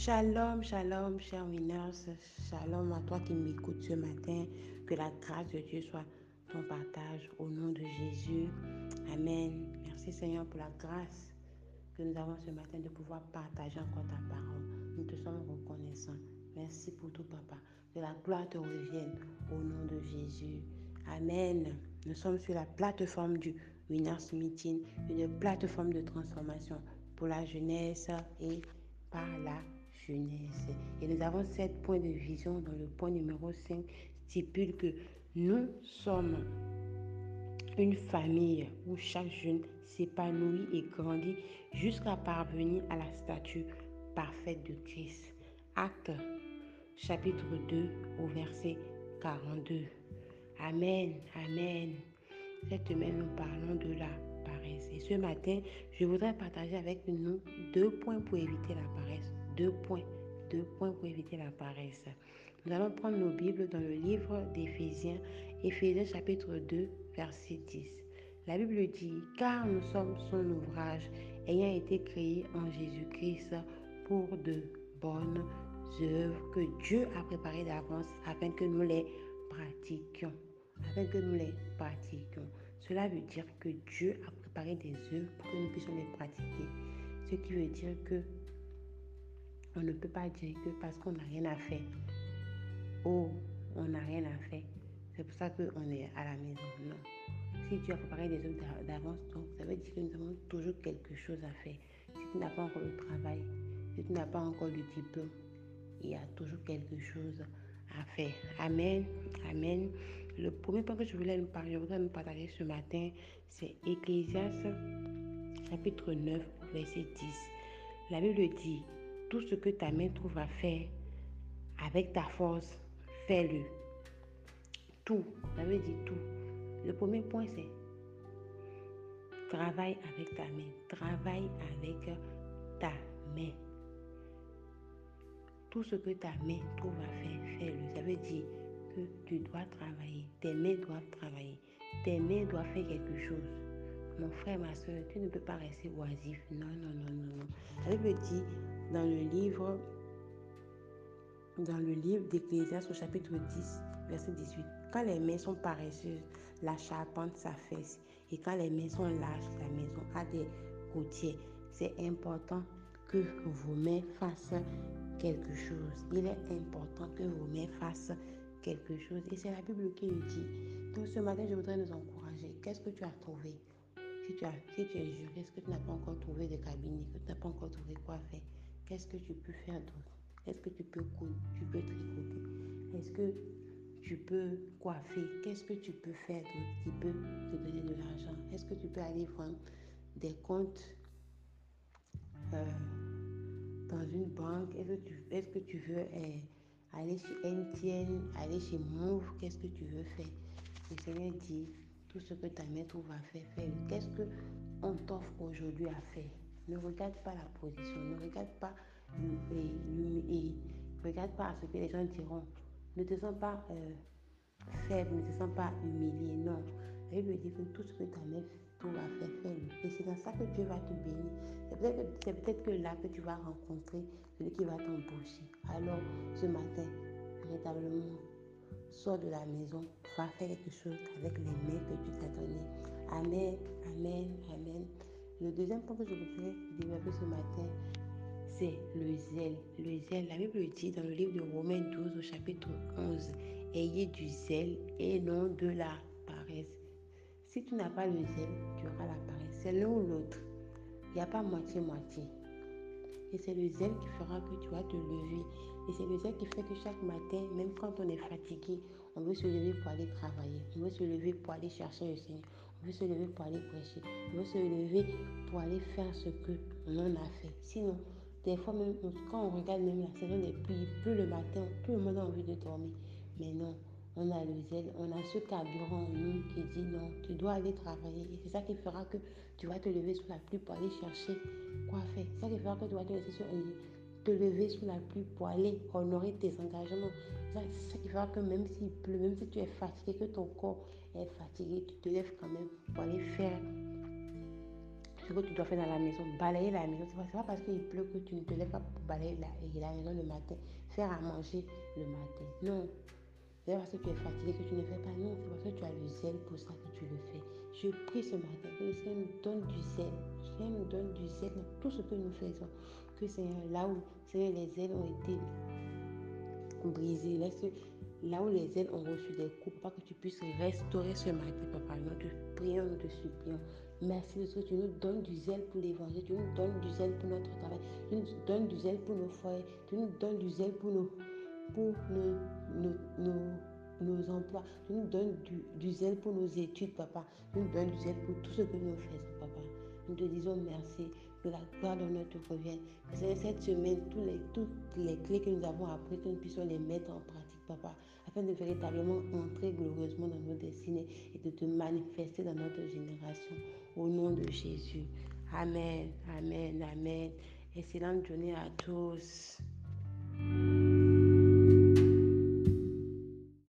Shalom, shalom, chers winners. Shalom à toi qui m'écoutes ce matin. Que la grâce de Dieu soit ton partage au nom de Jésus. Amen. Merci Seigneur pour la grâce que nous avons ce matin de pouvoir partager encore ta parole. Nous te sommes reconnaissants. Merci pour tout, Papa. Que la gloire te revienne au nom de Jésus. Amen. Nous sommes sur la plateforme du Winners Meeting, une plateforme de transformation pour la jeunesse et par la Et nous avons sept points de vision dont le point numéro 5 stipule que nous sommes une famille où chaque jeune s'épanouit et grandit jusqu'à parvenir à la statue parfaite de Christ. Acte chapitre 2 au verset 42. Amen, amen. Cette semaine, nous parlons de la paresse. Et ce matin, je voudrais partager avec nous deux points pour éviter la paresse. Deux points, deux points pour éviter la paresse. Nous allons prendre nos Bibles dans le livre d'Éphésiens, Éphésiens chapitre 2, verset 10. La Bible dit, car nous sommes son ouvrage, ayant été créés en Jésus-Christ pour de bonnes œuvres que Dieu a préparées d'avance afin que nous les pratiquions. Afin que nous les pratiquions. Cela veut dire que Dieu a préparé des œuvres pour que nous puissions les pratiquer. Ce qui veut dire que on ne peut pas dire que parce qu'on n'a rien à faire, oh, on n'a rien à faire, c'est pour ça qu'on est à la maison. Non. Si Dieu a préparé des œuvres d'avance, donc ça veut dire que nous avons toujours quelque chose à faire. Si tu n'as pas encore le travail, si tu n'as pas encore le diplôme, il y a toujours quelque chose à faire. Amen. Amen. Le premier point que je voulais nous parler, je voudrais nous partager ce matin, c'est Ecclésias chapitre 9, verset 10. La Bible dit, tout ce que ta main trouve à faire, avec ta force, fais-le. Tout, ça veut dire tout. Le premier point, c'est travaille avec ta main. Travaille avec ta main. Tout ce que ta main trouve à faire, fais-le. Ça veut dire que tu dois travailler. Tes mains doivent travailler. Tes mains doivent faire quelque chose. Mon frère, ma soeur, tu ne peux pas rester oisif. Non, non, non, non, non. La Bible dit dans le livre, dans le livre au chapitre 10, verset 18, quand les mains sont paresseuses, la charpente s'affaisse. Et quand les mains sont lâches, la maison a des routiers. C'est important que vos mains fassent quelque chose. Il est important que vos mains fassent quelque chose. Et c'est la Bible qui le dit. Donc ce matin, je voudrais nous encourager. Qu'est-ce que tu as trouvé? Si tu, as, si tu es juriste, que tu n'as pas encore trouvé de cabinet, que tu n'as pas encore trouvé quoi faire, qu'est-ce que tu peux faire d'autre? Est-ce que tu peux coudre Tu peux tricoter? Est-ce que tu peux coiffer? Qu'est-ce que tu peux faire d'autre qui peut te donner de l'argent? Est-ce que tu peux aller vendre des comptes euh, dans une banque? Est-ce que tu, veux eh, aller chez NTN, aller chez Move? Qu'est-ce que tu veux faire? Le Seigneur dit tout ce que ta main trouve à faire, fais-le. Qu'est-ce qu'on t'offre aujourd'hui à faire? Ne regarde pas la position, ne regarde pas, et, regarde pas ce que les gens diront. Ne te sens pas euh, faible, ne te sens pas humilié, non. La Bible dit que tout ce que ta main trouve à faire, fais-le. Et c'est dans ça que Dieu va te bénir. C'est peut-être que, là que tu vas rencontrer celui qui va t'embaucher. Alors, ce matin, véritablement, sors de la maison, va faire quelque chose avec les mains que tu t'as données. Amen, amen, amen. Le deuxième point que je voudrais développer ce matin, c'est le zèle. Le zèle, la Bible dit dans le livre de Romains 12 au chapitre 11, ayez du zèle et non de la paresse. Si tu n'as pas le zèle, tu auras la paresse. C'est l'un ou l'autre. Il n'y a pas moitié-moitié. Et c'est le zèle qui fera que tu vas te lever. Et c'est le zèle qui fait que chaque matin, même quand on est fatigué, on veut se lever pour aller travailler. On veut se lever pour aller chercher le Seigneur. On veut se lever pour aller prêcher. On veut se lever pour aller faire ce que l'on a fait. Sinon, des fois même, quand on regarde même la saison des pluies, plus le matin, tout le monde a envie de dormir. Mais non, on a le zèle, on a ce carburant en nous qui dit non, tu dois aller travailler. Et c'est ça qui fera que tu vas te lever sous la pluie pour aller chercher quoi faire. C'est ça qui fera que tu vas te, te lever sous la pluie pour aller honorer tes engagements. C'est ça qui fera que même s'il pleut, même si tu es fatigué, que ton corps est fatigué, tu te lèves quand même pour aller faire ce que tu dois faire dans la maison. Balayer la maison. Ce n'est pas parce qu'il pleut que tu ne te lèves pas pour balayer la, la maison le matin. Faire à manger le matin. Non. C'est parce que tu es fatigué que tu ne fais pas. Non, c'est parce que tu as le zèle pour ça que tu le fais. Je prie ce matin que le Seigneur nous donne du zèle. Le Seigneur nous donne du zèle dans tout ce que nous faisons. Que Seigneur, là où Seigneur, les ailes ont été brisées, là où les ailes ont reçu des coups, pas que tu puisses restaurer ce matin, papa. Nous te prions, nous te supplions. Merci de ce que tu nous donnes du zèle pour l'évangile, tu nous donnes du zèle pour notre travail, tu nous donnes du zèle pour nos foyers, tu nous donnes du zèle pour nos, pour nos, nos, nos, emplois, tu nous donnes du, zèle pour nos études, papa. Tu nous donnes du zèle pour tout ce que nous faisons, papa. Nous te disons merci, que la gloire de notre revienne. Que cette semaine, tous les, toutes les clés que nous avons apprises, que nous puissions les mettre en pratique, papa, afin de véritablement entrer glorieusement dans nos destinées et de te manifester dans notre génération. Au nom de Jésus. Amen, amen, amen. Excellente journée à tous.